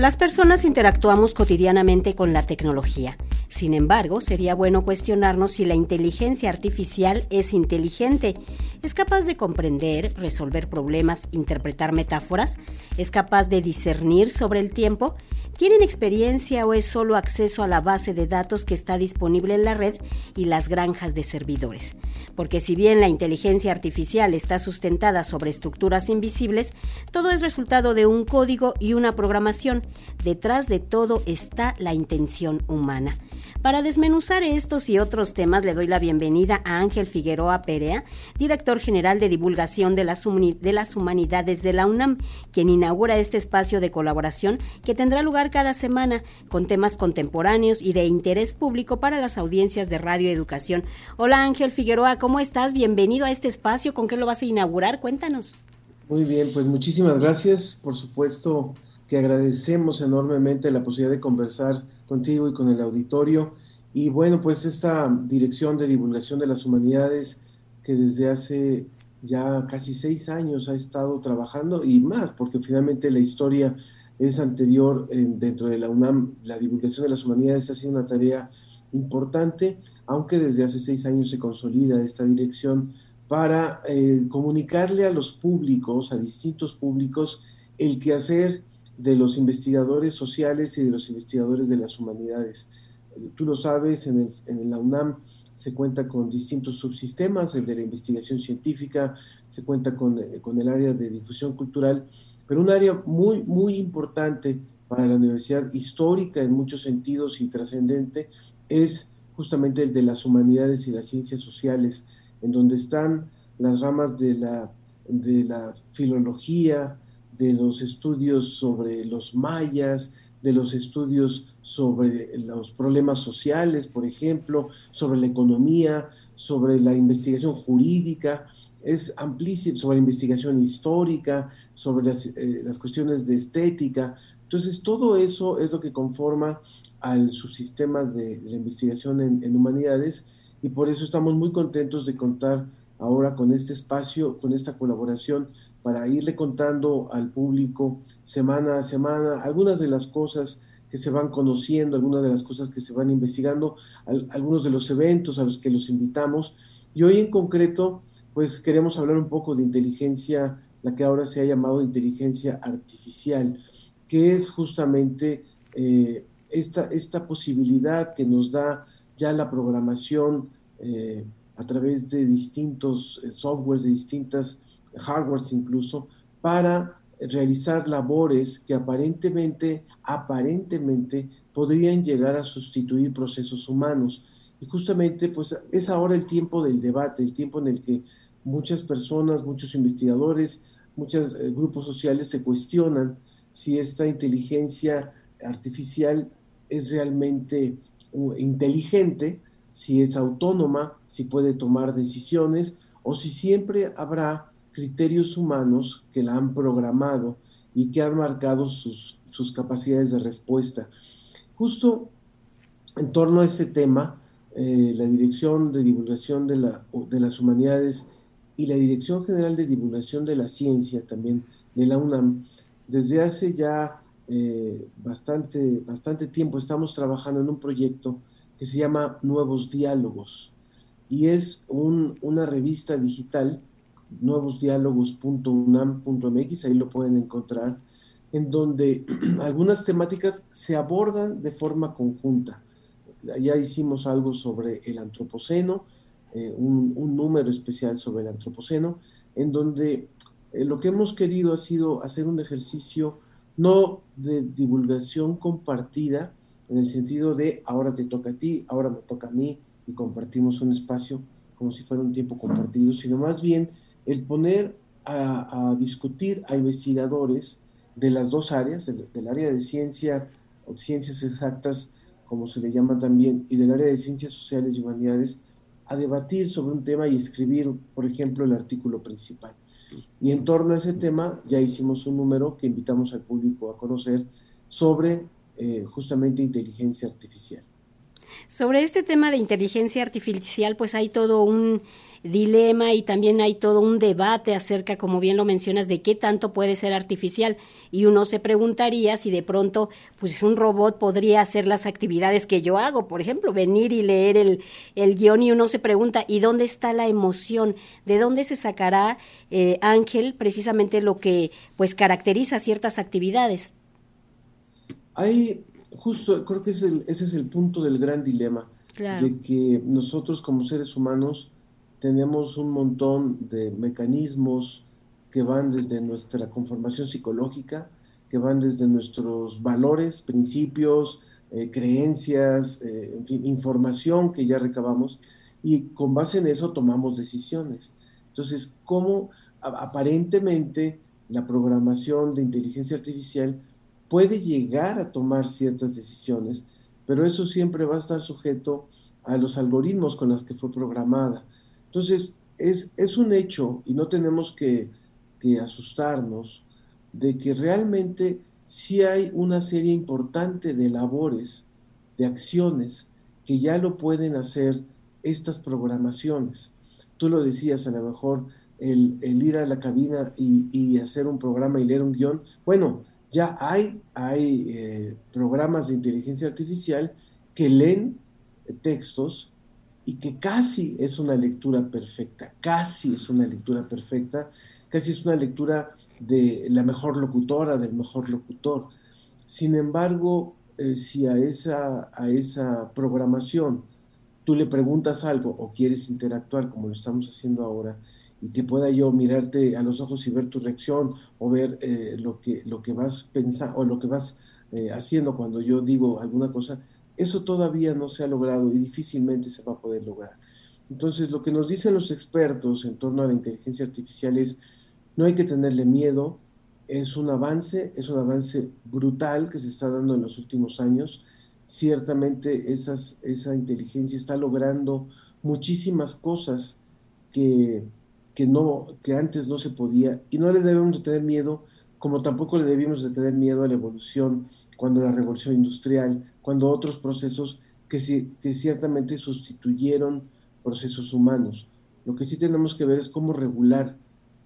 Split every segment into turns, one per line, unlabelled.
Las personas interactuamos cotidianamente con la tecnología. Sin embargo, sería bueno cuestionarnos si la inteligencia artificial es inteligente. ¿Es capaz de comprender, resolver problemas, interpretar metáforas? ¿Es capaz de discernir sobre el tiempo? ¿Tienen experiencia o es solo acceso a la base de datos que está disponible en la red y las granjas de servidores? Porque si bien la inteligencia artificial está sustentada sobre estructuras invisibles, todo es resultado de un código y una programación. Detrás de todo está la intención humana. Para desmenuzar estos y otros temas le doy la bienvenida a Ángel Figueroa Perea, director general de divulgación de las, de las humanidades de la UNAM, quien inaugura este espacio de colaboración que tendrá lugar cada semana con temas contemporáneos y de interés público para las audiencias de Radio Educación. Hola Ángel Figueroa, ¿cómo estás? Bienvenido a este espacio. ¿Con qué lo vas a inaugurar? Cuéntanos.
Muy bien, pues muchísimas gracias. Por supuesto que agradecemos enormemente la posibilidad de conversar contigo y con el auditorio. Y bueno, pues esta dirección de divulgación de las humanidades que desde hace ya casi seis años ha estado trabajando y más, porque finalmente la historia es anterior dentro de la UNAM, la divulgación de las humanidades ha sido una tarea importante, aunque desde hace seis años se consolida esta dirección para eh, comunicarle a los públicos, a distintos públicos, el quehacer de los investigadores sociales y de los investigadores de las humanidades. Eh, tú lo sabes, en, el, en la UNAM se cuenta con distintos subsistemas, el de la investigación científica, se cuenta con, eh, con, el área de difusión cultural, pero un área muy, muy importante para la universidad, histórica en muchos sentidos y trascendente, es justamente el de las humanidades y las ciencias sociales, en donde están las ramas de la, de la filología, de los estudios sobre los mayas, de los estudios sobre los problemas sociales, por ejemplo, sobre la economía, sobre la investigación jurídica, es amplísimo, sobre la investigación histórica, sobre las, eh, cuestiones de estética. Entonces, todo eso es lo que conforma al subsistema de la investigación en, en humanidades y por eso estamos muy contentos de contar ahora con este espacio, con esta colaboración para irle contando al público semana a semana algunas de las cosas que se van conociendo, algunas de las cosas que se van investigando, algunos de los eventos a los que los invitamos. Y hoy en concreto, pues queremos hablar un poco de inteligencia, la que ahora se ha llamado inteligencia artificial, que es justamente eh, esta, esta posibilidad que nos da ya la programación eh, a través de distintos eh, softwares, de distintas hardwares incluso, para realizar labores que aparentemente, aparentemente podrían llegar a sustituir procesos humanos. Y justamente pues es ahora el tiempo del debate, el tiempo en el que muchas personas, muchos investigadores, muchos eh, grupos sociales se cuestionan si esta inteligencia artificial es realmente inteligente, si es autónoma, si puede tomar decisiones o si siempre habrá criterios humanos que la han programado y que han marcado sus, sus capacidades de respuesta. Justo en torno a este tema, eh, la Dirección de Divulgación de, la, de, las Humanidades y la Dirección General de Divulgación de la Ciencia también de la UNAM, desde hace ya eh, bastante, bastante tiempo estamos trabajando en un proyecto que se llama Nuevos Diálogos y es un, una revista digital nuevosdiálogos.unam.mx, ahí lo pueden encontrar, en donde algunas temáticas se abordan de forma conjunta. Ya hicimos algo sobre el antropoceno, eh, un, número especial sobre el antropoceno, en donde eh, lo que hemos querido ha sido hacer un ejercicio no de divulgación compartida, en el sentido de ahora te toca a ti, ahora me toca a mí, y compartimos un espacio como si fuera un tiempo compartido, sino más bien el poner a, discutir a investigadores de las dos áreas, del, área de ciencia o ciencias exactas, como se le llama también, y del área de ciencias sociales y humanidades, a debatir sobre un tema y escribir, por ejemplo, el artículo principal. Y en torno a ese tema ya hicimos un número que invitamos al público a conocer sobre eh, justamente inteligencia artificial.
Sobre este tema de inteligencia artificial, pues hay todo un dilema y también hay todo un debate acerca, como bien lo mencionas, de qué tanto puede ser artificial. Y uno se preguntaría si de pronto, pues un robot podría hacer las actividades que yo hago, por ejemplo, venir y leer el, el guion y uno se pregunta, ¿y dónde está la emoción? ¿De dónde se sacará, eh, Ángel, precisamente lo que pues caracteriza ciertas actividades?
Hay, justo, creo que ese es el punto del gran dilema de que nosotros como seres humanos tenemos un montón de mecanismos que van desde nuestra conformación psicológica, que van desde nuestros valores, principios, eh, creencias, eh, en fin, información que ya recabamos y con base en eso tomamos decisiones. Entonces, ¿cómo aparentemente la programación de inteligencia artificial puede llegar a tomar ciertas decisiones, pero eso siempre va a estar sujeto a los algoritmos con los que fue programada. Entonces, es, es un hecho y no tenemos que, que, asustarnos de que realmente sí hay una serie importante de labores, de acciones, que ya lo pueden hacer estas programaciones. Tú lo decías, a lo mejor el, el ir a la cabina y, y, hacer un programa y leer un guion. Bueno, ya hay, hay eh, programas de inteligencia artificial que leen textos y que casi es una lectura perfecta, casi es una lectura perfecta, casi es una lectura de la mejor locutora, del mejor locutor. Sin embargo, eh, si a esa, a esa programación tú le preguntas algo o quieres interactuar como lo estamos haciendo ahora, y que pueda yo mirarte a los ojos y ver tu reacción o ver eh, lo, que, lo que vas pensando o lo que vas eh, haciendo cuando yo digo alguna cosa, eso todavía no se ha logrado y difícilmente se va a poder lograr. Entonces, lo que nos dicen los expertos en torno a la inteligencia artificial es, no hay que tenerle miedo, es un avance, es un avance brutal que se está dando en los últimos años. Ciertamente esas, esa inteligencia está logrando muchísimas cosas que, que, no, que antes no se podía y no le debemos de tener miedo, como tampoco le debimos de tener miedo a la evolución cuando la revolución industrial, cuando otros procesos que, que ciertamente sustituyeron procesos humanos. Lo que sí tenemos que ver es cómo regular,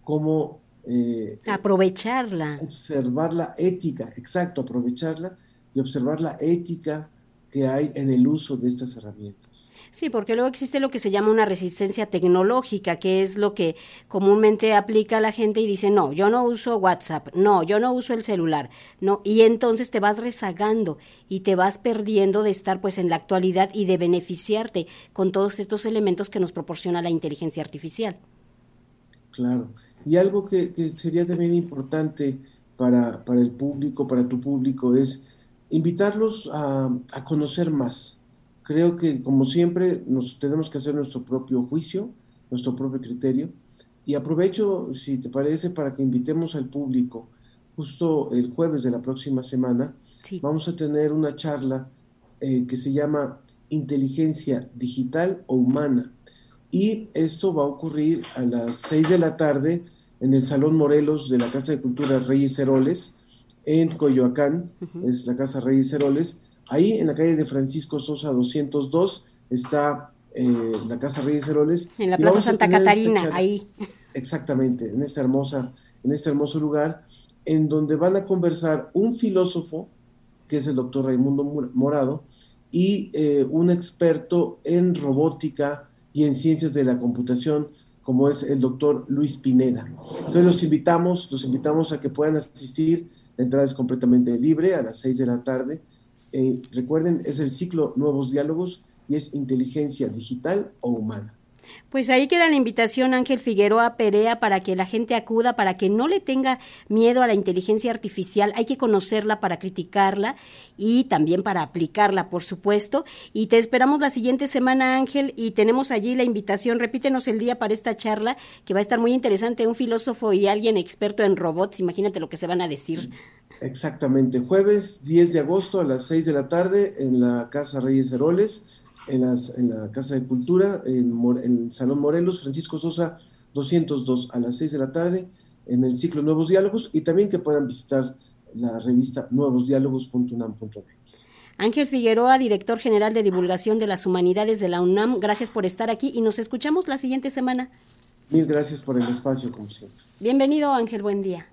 cómo...
Eh, aprovecharla.
Observar la ética, exacto, aprovecharla y observar la ética que hay en el uso de estas herramientas.
Sí, porque luego existe lo que se llama una resistencia tecnológica, que es lo que comúnmente aplica la gente y dice, no, yo no uso WhatsApp, no, yo no uso el celular, no, y entonces te vas rezagando y te vas perdiendo de estar pues en la actualidad y de beneficiarte con todos estos elementos que nos proporciona la inteligencia artificial.
Claro, y algo que, sería también importante para, para, el público, para tu público, es invitarlos a, a conocer más creo que como siempre nos tenemos que hacer nuestro propio juicio, nuestro propio criterio. Y aprovecho, si te parece, para que invitemos al público. Justo el jueves de la próxima semana vamos a tener una charla eh, que se llama Inteligencia Digital o Humana. Y esto va a ocurrir a las 6 de la tarde en el Salón Morelos de la Casa de Cultura Reyes Heroles, en Coyoacán, es la Casa Reyes Heroles, Ahí en la calle de Francisco Sosa 202 está eh, la Casa Reyes Heroles.
En la Plaza Santa Catarina, ahí.
Exactamente, en esta hermosa, en este hermoso lugar, en donde van a conversar un filósofo, que es el doctor Raimundo Morado, y eh, un experto en robótica y en ciencias de la computación, como es el doctor Luis Pineda. Entonces los invitamos, los invitamos a que puedan asistir. La entrada es completamente libre a las 6 de la tarde eh, recuerden, es el ciclo Nuevos Diálogos y es inteligencia digital o humana.
Pues ahí queda la invitación, Ángel Figueroa Perea, para que la gente acuda, para que no le tenga miedo a la inteligencia artificial. Hay que conocerla para criticarla y también para aplicarla, por supuesto. Y te esperamos la siguiente semana, Ángel, y tenemos allí la invitación. Repítenos el día para esta charla, que va a estar muy interesante. Un filósofo y alguien experto en robots, imagínate lo que se van a decir.
Exactamente, jueves 10 de agosto a las 6 de la tarde en la Casa Reyes Heroles en, las, en la Casa de Cultura, en, el Salón Morelos, Francisco Sosa 202 a las 6 de la tarde, en el ciclo Nuevos Diálogos, y también que puedan visitar la revista nuevosdiálogos.unam.mx.
Ángel Figueroa, director general de divulgación de las humanidades de la UNAM, gracias por estar aquí y nos escuchamos la siguiente semana.
Mil gracias por el espacio, como siempre.
Bienvenido, Ángel, buen día.